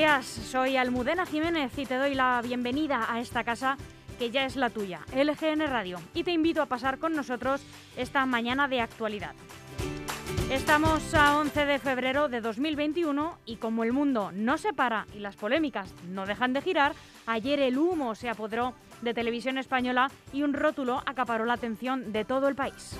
Días, soy Almudena Jiménez y te doy la bienvenida a esta casa que ya es la tuya, LGN Radio, y te invito a pasar con nosotros esta mañana de actualidad. Estamos a 11 de febrero de 2021 y como el mundo no se para y las polémicas no dejan de girar, ayer el humo se apoderó de televisión española y un rótulo acaparó la atención de todo el país.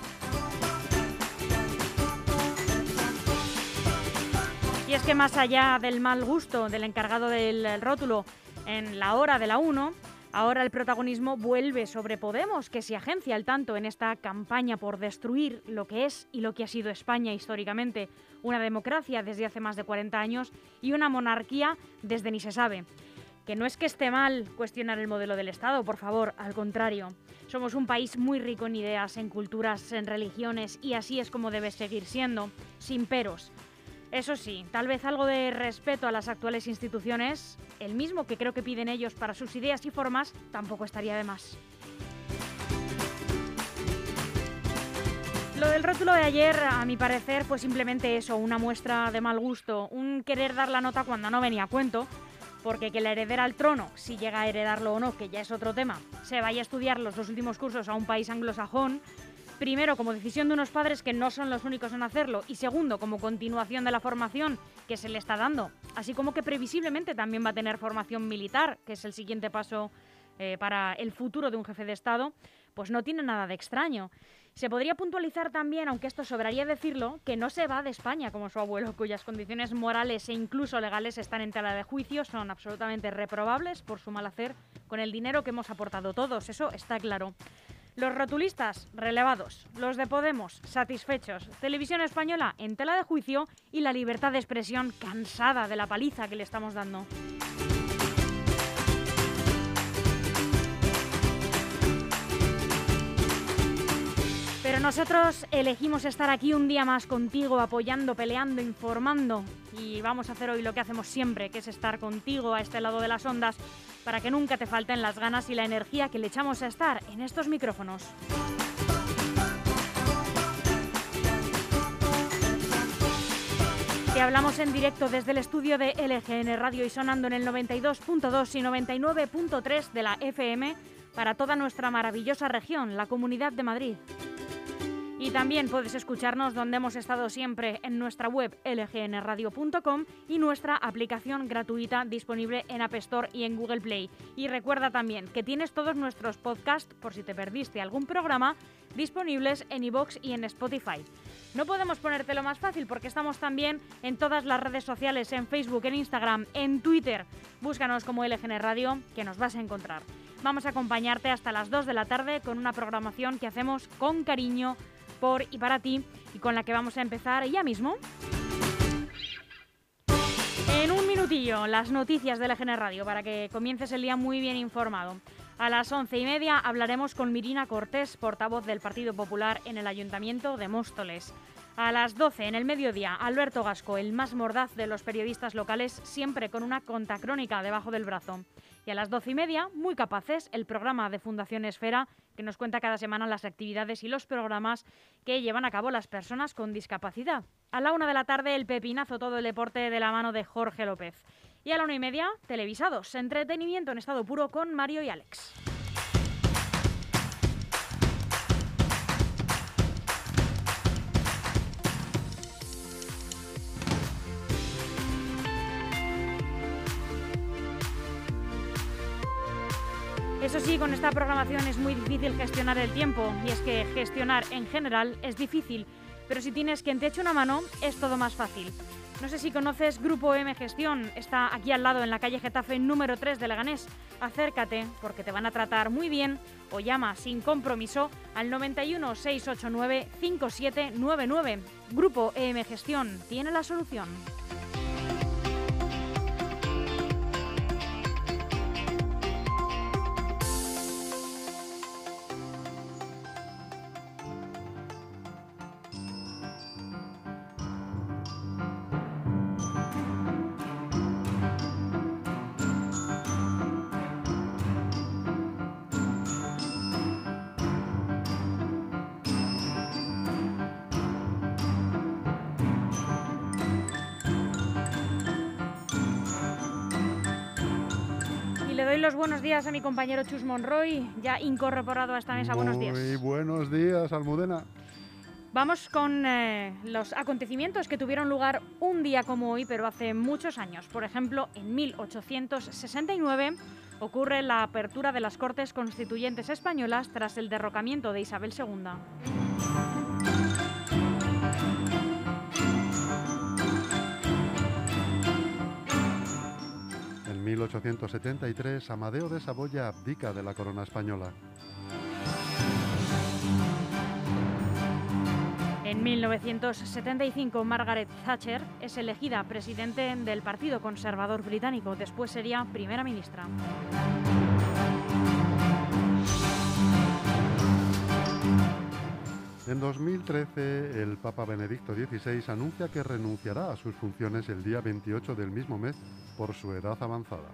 Y es que más allá del mal gusto del encargado del rótulo en la hora de la 1, ahora el protagonismo vuelve sobre Podemos, que se agencia el tanto en esta campaña por destruir lo que es y lo que ha sido España históricamente, una democracia desde hace más de 40 años y una monarquía desde ni se sabe. Que no es que esté mal cuestionar el modelo del Estado, por favor, al contrario. Somos un país muy rico en ideas, en culturas, en religiones y así es como debe seguir siendo, sin peros. Eso sí, tal vez algo de respeto a las actuales instituciones, el mismo que creo que piden ellos para sus ideas y formas, tampoco estaría de más. Lo del rótulo de ayer, a mi parecer, fue simplemente eso, una muestra de mal gusto, un querer dar la nota cuando no venía a cuento, porque que la heredera al trono, si llega a heredarlo o no, que ya es otro tema, se vaya a estudiar los dos últimos cursos a un país anglosajón, Primero, como decisión de unos padres que no son los únicos en hacerlo. Y segundo, como continuación de la formación que se le está dando. Así como que previsiblemente también va a tener formación militar, que es el siguiente paso eh, para el futuro de un jefe de Estado. Pues no tiene nada de extraño. Se podría puntualizar también, aunque esto sobraría decirlo, que no se va de España como su abuelo, cuyas condiciones morales e incluso legales están en tela de juicio, son absolutamente reprobables por su mal hacer con el dinero que hemos aportado todos, eso está claro. Los rotulistas, relevados. Los de Podemos, satisfechos. Televisión española en tela de juicio y la libertad de expresión cansada de la paliza que le estamos dando. Pero nosotros elegimos estar aquí un día más contigo, apoyando, peleando, informando. Y vamos a hacer hoy lo que hacemos siempre, que es estar contigo a este lado de las ondas, para que nunca te falten las ganas y la energía que le echamos a estar en estos micrófonos. Te hablamos en directo desde el estudio de LGN Radio y sonando en el 92.2 y 99.3 de la FM para toda nuestra maravillosa región, la Comunidad de Madrid. Y también puedes escucharnos donde hemos estado siempre en nuestra web lgnradio.com y nuestra aplicación gratuita disponible en App Store y en Google Play. Y recuerda también que tienes todos nuestros podcasts, por si te perdiste algún programa, disponibles en iVoox y en Spotify. No podemos ponértelo más fácil porque estamos también en todas las redes sociales, en Facebook, en Instagram, en Twitter. Búscanos como LGN Radio, que nos vas a encontrar. Vamos a acompañarte hasta las 2 de la tarde con una programación que hacemos con cariño por y para ti y con la que vamos a empezar ya mismo. En un minutillo, las noticias de la GN Radio para que comiences el día muy bien informado. A las once y media hablaremos con Mirina Cortés, portavoz del Partido Popular en el Ayuntamiento de Móstoles. A las 12 en el mediodía, Alberto Gasco, el más mordaz de los periodistas locales, siempre con una contacrónica debajo del brazo. Y a las doce y media, muy capaces, el programa de Fundación Esfera, que nos cuenta cada semana las actividades y los programas que llevan a cabo las personas con discapacidad. A la una de la tarde, el pepinazo todo el deporte de la mano de Jorge López. Y a la una y media, televisados, entretenimiento en estado puro con Mario y Alex. Eso sí, con esta programación es muy difícil gestionar el tiempo y es que gestionar en general es difícil, pero si tienes quien te eche una mano es todo más fácil. No sé si conoces Grupo M Gestión, está aquí al lado en la calle Getafe número 3 de Leganés. Acércate porque te van a tratar muy bien o llama sin compromiso al 91 689 5799. Grupo EM Gestión tiene la solución. Días a mi compañero Chus Monroy, ya incorporado a esta mesa. buenos días. Muy buenos días, Almudena. Vamos con eh, los acontecimientos que tuvieron lugar un día como hoy, pero hace muchos años. Por ejemplo, en 1869 ocurre la apertura de las Cortes Constituyentes Españolas tras el derrocamiento de Isabel II. 1873, Amadeo de Saboya abdica de la corona española. En 1975, Margaret Thatcher es elegida presidente del Partido Conservador Británico. Después sería primera ministra. En 2013, el Papa Benedicto XVI anuncia que renunciará a sus funciones el día 28 del mismo mes por su edad avanzada.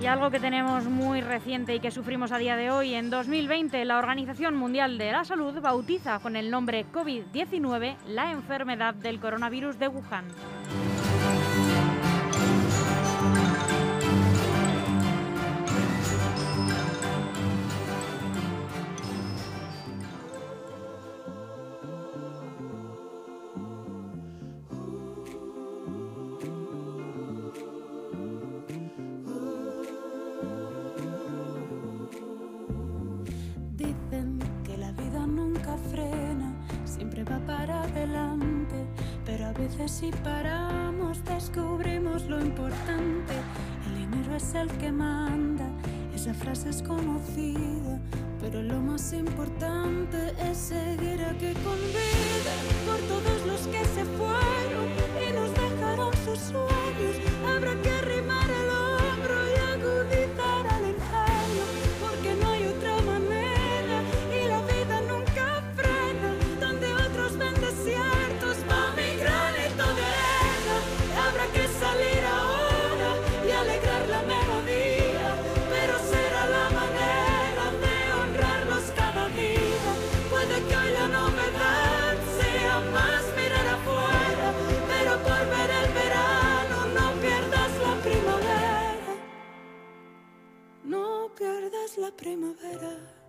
Y algo que tenemos muy reciente y que sufrimos a día de hoy, en 2020 la Organización Mundial de la Salud bautiza con el nombre COVID-19 la enfermedad del coronavirus de Wuhan. Es el que manda, esa frase es conocida, pero lo más importante es seguir aquí con vida por todos los que se fueron y nos dejaron sus sueños. Habrá que arrimar el hombro y agudizar pierdas la primavera.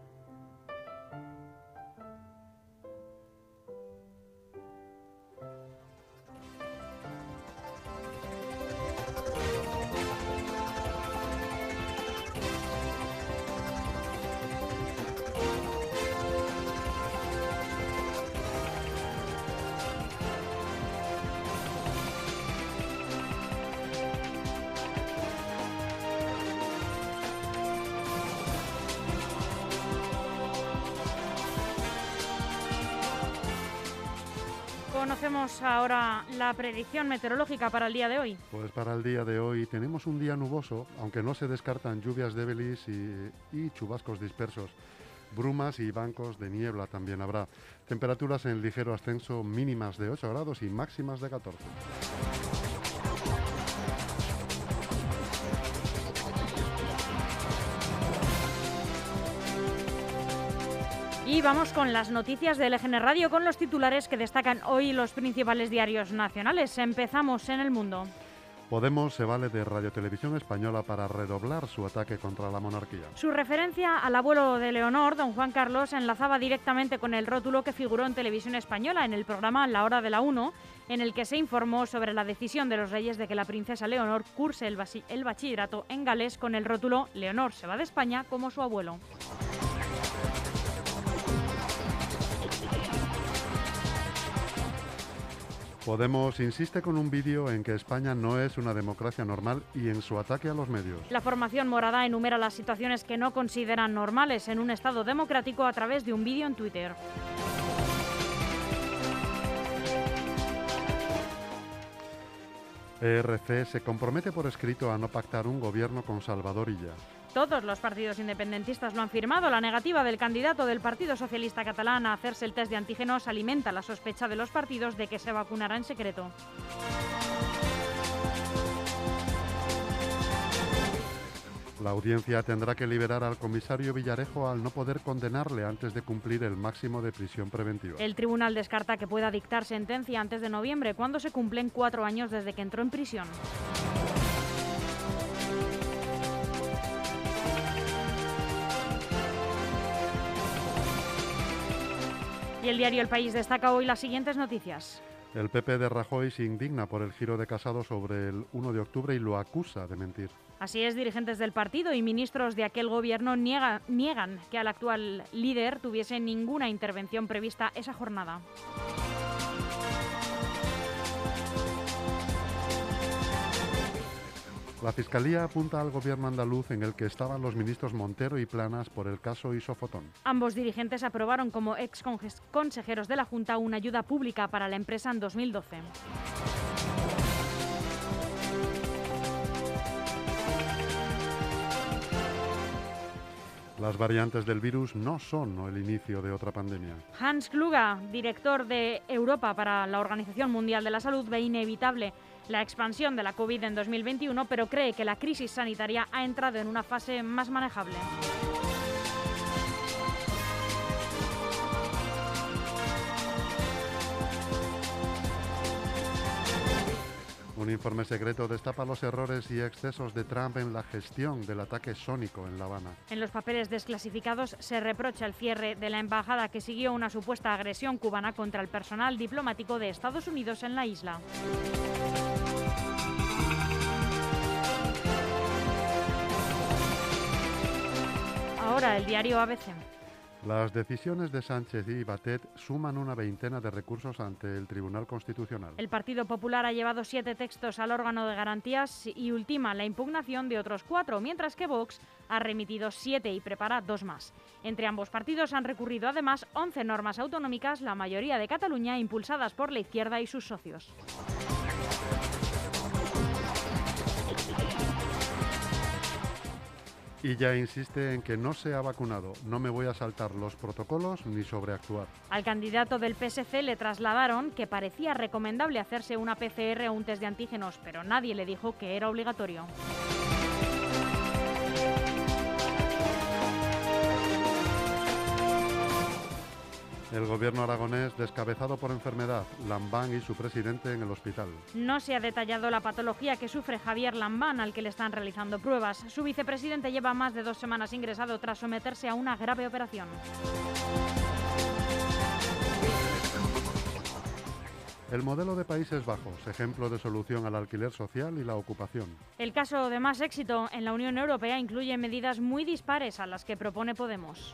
Ahora la predicción meteorológica para el día de hoy. Pues para el día de hoy tenemos un día nuboso, aunque no se descartan lluvias débiles y, y chubascos dispersos. Brumas y bancos de niebla también habrá. Temperaturas en ligero ascenso mínimas de 8 grados y máximas de 14. Y vamos con las noticias del EGN Radio con los titulares que destacan hoy los principales diarios nacionales. Empezamos en el mundo. Podemos se vale de Radio Televisión Española para redoblar su ataque contra la monarquía. Su referencia al abuelo de Leonor, don Juan Carlos, enlazaba directamente con el rótulo que figuró en televisión española en el programa La Hora de la Uno, en el que se informó sobre la decisión de los reyes de que la princesa Leonor curse el, el bachillerato en Gales con el rótulo Leonor se va de España como su abuelo. Podemos insiste con un vídeo en que España no es una democracia normal y en su ataque a los medios. La formación morada enumera las situaciones que no consideran normales en un Estado democrático a través de un vídeo en Twitter. ERC se compromete por escrito a no pactar un gobierno con Salvador Illa. Todos los partidos independentistas lo han firmado. La negativa del candidato del Partido Socialista Catalán a hacerse el test de antígenos alimenta la sospecha de los partidos de que se vacunará en secreto. La audiencia tendrá que liberar al comisario Villarejo al no poder condenarle antes de cumplir el máximo de prisión preventiva. El tribunal descarta que pueda dictar sentencia antes de noviembre, cuando se cumplen cuatro años desde que entró en prisión. Y el diario El País destaca hoy las siguientes noticias. El PP de Rajoy se indigna por el giro de Casado sobre el 1 de octubre y lo acusa de mentir. Así es, dirigentes del partido y ministros de aquel gobierno niegan que al actual líder tuviese ninguna intervención prevista esa jornada. La Fiscalía apunta al gobierno andaluz en el que estaban los ministros Montero y Planas por el caso Isofotón. Ambos dirigentes aprobaron como ex consejeros de la Junta una ayuda pública para la empresa en 2012. Las variantes del virus no son el inicio de otra pandemia. Hans Kluge, director de Europa para la Organización Mundial de la Salud, ve inevitable la expansión de la COVID en 2021, pero cree que la crisis sanitaria ha entrado en una fase más manejable. Un informe secreto destapa los errores y excesos de Trump en la gestión del ataque sónico en La Habana. En los papeles desclasificados se reprocha el cierre de la embajada que siguió una supuesta agresión cubana contra el personal diplomático de Estados Unidos en la isla. Ahora el diario ABC. Las decisiones de Sánchez y Batet suman una veintena de recursos ante el Tribunal Constitucional. El Partido Popular ha llevado siete textos al órgano de garantías y ultima la impugnación de otros cuatro, mientras que Vox ha remitido siete y prepara dos más. Entre ambos partidos han recurrido además 11 normas autonómicas, la mayoría de Cataluña impulsadas por la izquierda y sus socios. Y ya insiste en que no se ha vacunado. No me voy a saltar los protocolos ni sobreactuar. Al candidato del PSC le trasladaron que parecía recomendable hacerse una PCR o un test de antígenos, pero nadie le dijo que era obligatorio. El gobierno aragonés descabezado por enfermedad, Lambán y su presidente en el hospital. No se ha detallado la patología que sufre Javier Lambán, al que le están realizando pruebas. Su vicepresidente lleva más de dos semanas ingresado tras someterse a una grave operación. El modelo de Países Bajos, ejemplo de solución al alquiler social y la ocupación. El caso de más éxito en la Unión Europea incluye medidas muy dispares a las que propone Podemos.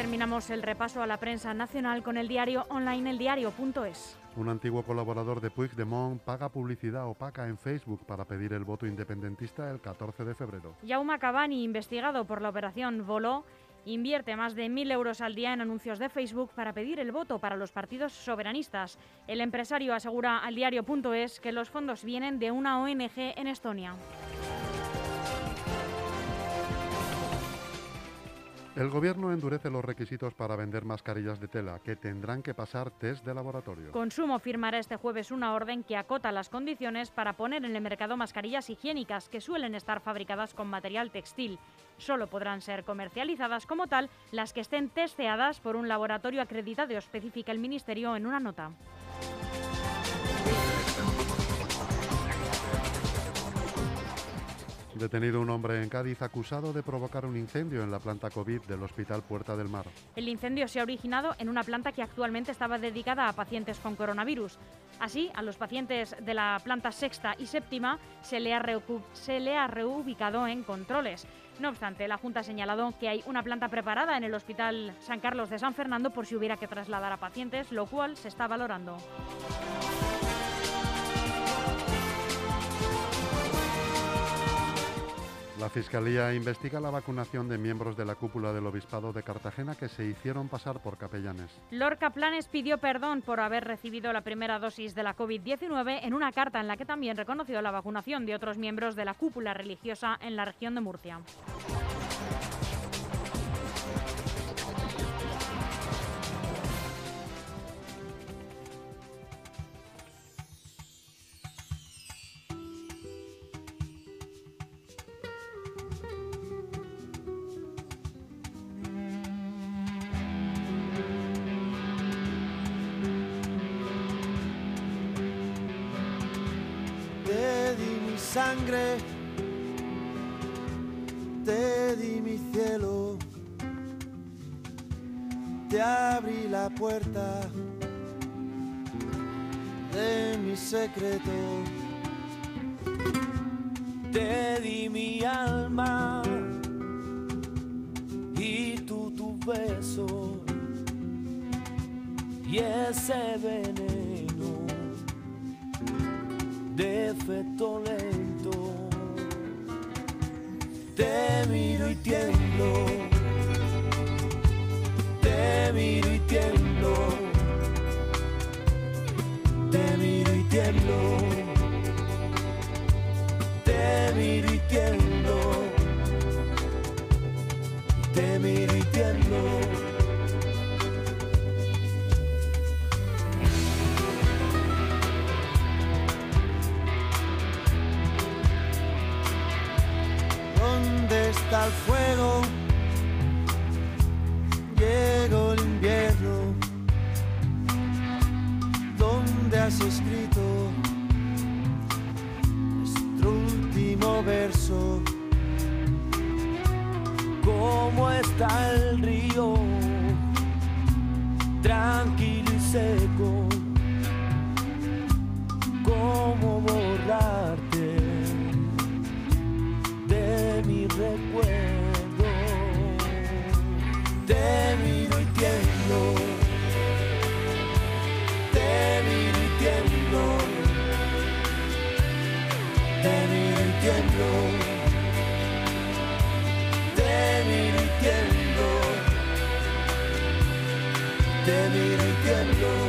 Terminamos el repaso a la prensa nacional con el diario online eldiario.es. Un antiguo colaborador de Puigdemont paga publicidad opaca en Facebook para pedir el voto independentista el 14 de febrero. Jaume Cavani, investigado por la operación Voló, invierte más de 1.000 euros al día en anuncios de Facebook para pedir el voto para los partidos soberanistas. El empresario asegura al diario.es que los fondos vienen de una ONG en Estonia. El gobierno endurece los requisitos para vender mascarillas de tela, que tendrán que pasar test de laboratorio. Consumo firmará este jueves una orden que acota las condiciones para poner en el mercado mascarillas higiénicas que suelen estar fabricadas con material textil. Solo podrán ser comercializadas como tal las que estén testeadas por un laboratorio acreditado, especifica el Ministerio en una nota. Detenido un hombre en Cádiz acusado de provocar un incendio en la planta COVID del Hospital Puerta del Mar. El incendio se ha originado en una planta que actualmente estaba dedicada a pacientes con coronavirus. Así, a los pacientes de la planta sexta y séptima se le ha, ha reubicado en controles. No obstante, la Junta ha señalado que hay una planta preparada en el Hospital San Carlos de San Fernando por si hubiera que trasladar a pacientes, lo cual se está valorando. La Fiscalía investiga la vacunación de miembros de la cúpula del Obispado de Cartagena que se hicieron pasar por capellanes. Lorca Planes pidió perdón por haber recibido la primera dosis de la COVID-19 en una carta en la que también reconoció la vacunación de otros miembros de la cúpula religiosa en la región de Murcia. Te di mi alma y tú tu beso y ese veneno de efecto te miro y tiemblo, te miro y tiemblo, te miro y el fuego, te miro y tiemblo.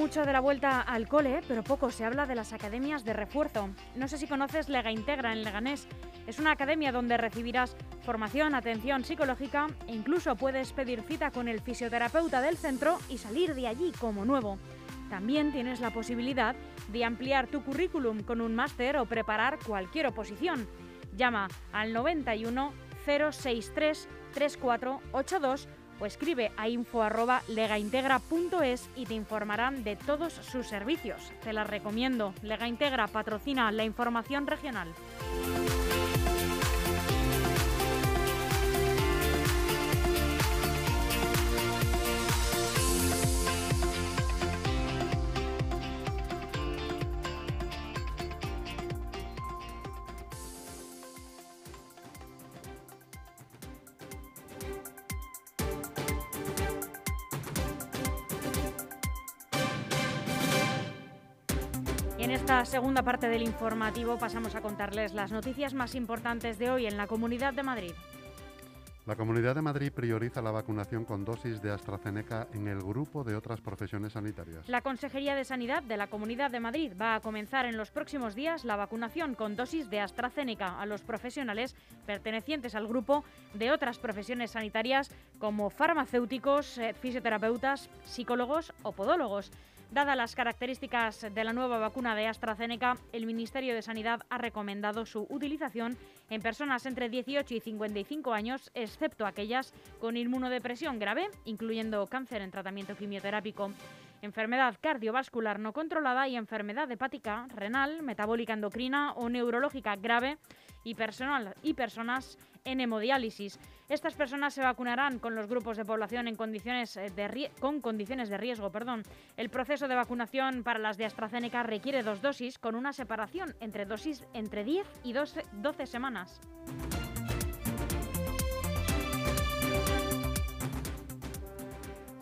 Mucho de la vuelta al cole, pero poco se habla de las academias de refuerzo. No sé si conoces Lega Integra en Leganés. Es una academia donde recibirás formación, atención psicológica e incluso puedes pedir cita con el fisioterapeuta del centro y salir de allí como nuevo. También tienes la posibilidad de ampliar tu currículum con un máster o preparar cualquier oposición. Llama al 91 063 3482 o escribe a info.legaintegra.es y te informarán de todos sus servicios. Te las recomiendo. Lega Integra patrocina la información regional. Esta segunda parte del informativo pasamos a contarles las noticias más importantes de hoy en la Comunidad de Madrid. La Comunidad de Madrid prioriza la vacunación con dosis de AstraZeneca en el grupo de otras profesiones sanitarias. La Consejería de Sanidad de la Comunidad de Madrid va a comenzar en los próximos días la vacunación con dosis de AstraZeneca a los profesionales pertenecientes al grupo de otras profesiones sanitarias como farmacéuticos, eh, fisioterapeutas, psicólogos o podólogos. Dadas las características de la nueva vacuna de AstraZeneca, el Ministerio de Sanidad ha recomendado su utilización en personas entre 18 y 55 años, excepto aquellas con inmunodepresión grave, incluyendo cáncer en tratamiento quimioterápico. Enfermedad cardiovascular no controlada y enfermedad hepática, renal, metabólica endocrina o neurológica grave y, personal, y personas en hemodiálisis. Estas personas se vacunarán con los grupos de población en condiciones eh, de con condiciones de riesgo. Perdón. El proceso de vacunación para las de AstraZeneca requiere dos dosis con una separación entre dosis entre 10 y 12, 12 semanas.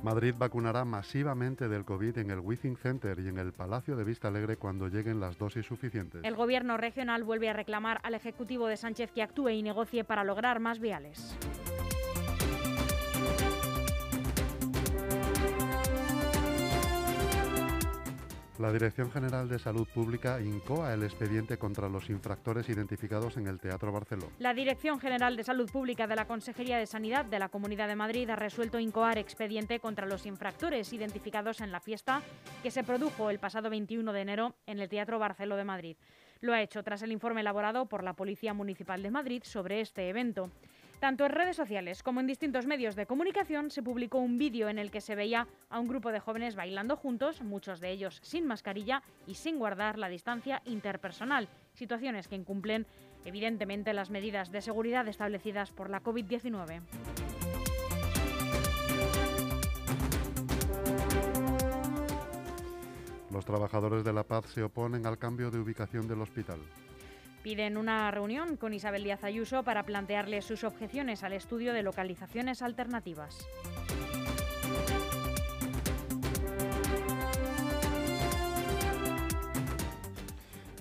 Madrid vacunará masivamente del COVID en el Withing Center y en el Palacio de Vista Alegre cuando lleguen las dosis suficientes. El gobierno regional vuelve a reclamar al Ejecutivo de Sánchez que actúe y negocie para lograr más viales. La Dirección General de Salud Pública incoa el expediente contra los infractores identificados en el Teatro Barceló. La Dirección General de Salud Pública de la Consejería de Sanidad de la Comunidad de Madrid ha resuelto incoar expediente contra los infractores identificados en la fiesta que se produjo el pasado 21 de enero en el Teatro Barceló de Madrid. Lo ha hecho tras el informe elaborado por la Policía Municipal de Madrid sobre este evento. Tanto en redes sociales como en distintos medios de comunicación se publicó un vídeo en el que se veía a un grupo de jóvenes bailando juntos, muchos de ellos sin mascarilla y sin guardar la distancia interpersonal, situaciones que incumplen evidentemente las medidas de seguridad establecidas por la COVID-19. Los trabajadores de La Paz se oponen al cambio de ubicación del hospital. Piden una reunión con Isabel Díaz Ayuso para plantearle sus objeciones al estudio de localizaciones alternativas.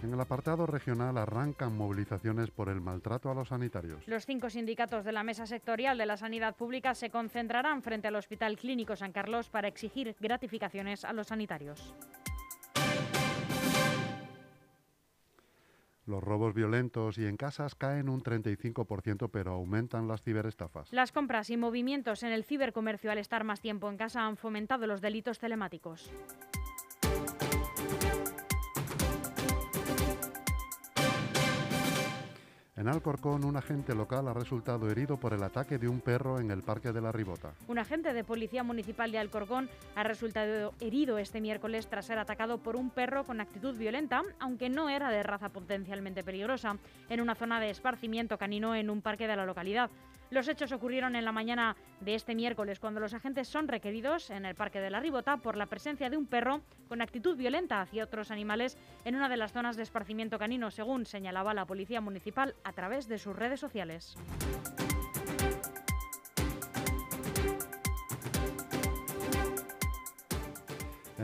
En el apartado regional arrancan movilizaciones por el maltrato a los sanitarios. Los cinco sindicatos de la Mesa Sectorial de la Sanidad Pública se concentrarán frente al Hospital Clínico San Carlos para exigir gratificaciones a los sanitarios. Los robos violentos y en casas caen un 35%, pero aumentan las ciberestafas. Las compras y movimientos en el cibercomercio al estar más tiempo en casa han fomentado los delitos telemáticos. En Alcorcón, un agente local ha resultado herido por el ataque de un perro en el Parque de la Ribota. Un agente de Policía Municipal de Alcorcón ha resultado herido este miércoles tras ser atacado por un perro con actitud violenta, aunque no era de raza potencialmente peligrosa, en una zona de esparcimiento canino en un parque de la localidad. Los hechos ocurrieron en la mañana de este miércoles, cuando los agentes son requeridos en el Parque de la Ribota por la presencia de un perro con actitud violenta hacia otros animales en una de las zonas de esparcimiento canino, según señalaba la Policía Municipal a través de sus redes sociales.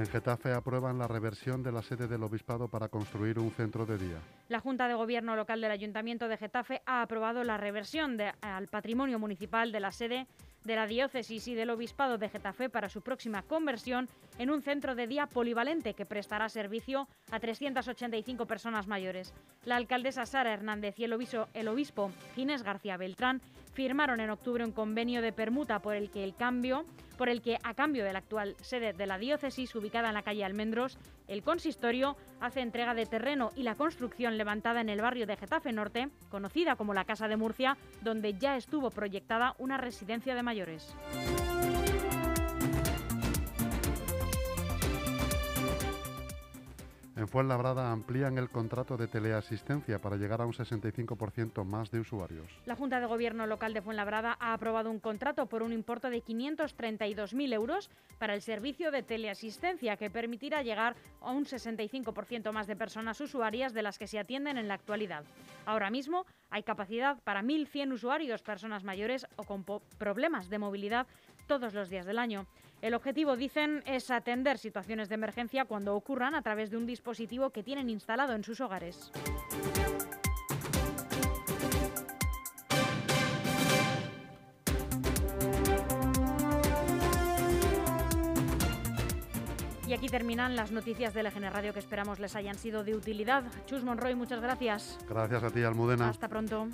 En Getafe aprueban la reversión de la sede del obispado para construir un centro de día. La Junta de Gobierno local del Ayuntamiento de Getafe ha aprobado la reversión al patrimonio municipal de la sede de la diócesis y del obispado de Getafe para su próxima conversión en un centro de día polivalente que prestará servicio a 385 personas mayores. La alcaldesa Sara Hernández y el obispo, el obispo Ginés García Beltrán firmaron en octubre un convenio de permuta por el que el cambio, por el que a cambio de la actual sede de la diócesis ubicada en la calle Almendros, el consistorio hace entrega de terreno y la construcción levantada en el barrio de Getafe Norte, conocida como la Casa de Murcia, donde ya estuvo proyectada una residencia de mayores. En Fuenlabrada amplían el contrato de teleasistencia para llegar a un 65% más de usuarios. La Junta de Gobierno local de Fuenlabrada ha aprobado un contrato por un importe de 532.000 euros para el servicio de teleasistencia que permitirá llegar a un 65% más de personas usuarias de las que se atienden en la actualidad. Ahora mismo hay capacidad para 1.100 usuarios, personas mayores o con problemas de movilidad todos los días del año. El objetivo, dicen, es atender situaciones de emergencia cuando ocurran a través de un dispositivo que tienen instalado en sus hogares. Y aquí terminan las noticias de LGN Radio que esperamos les hayan sido de utilidad. Chus Monroy, muchas gracias. Gracias a ti, Almudena. Hasta pronto.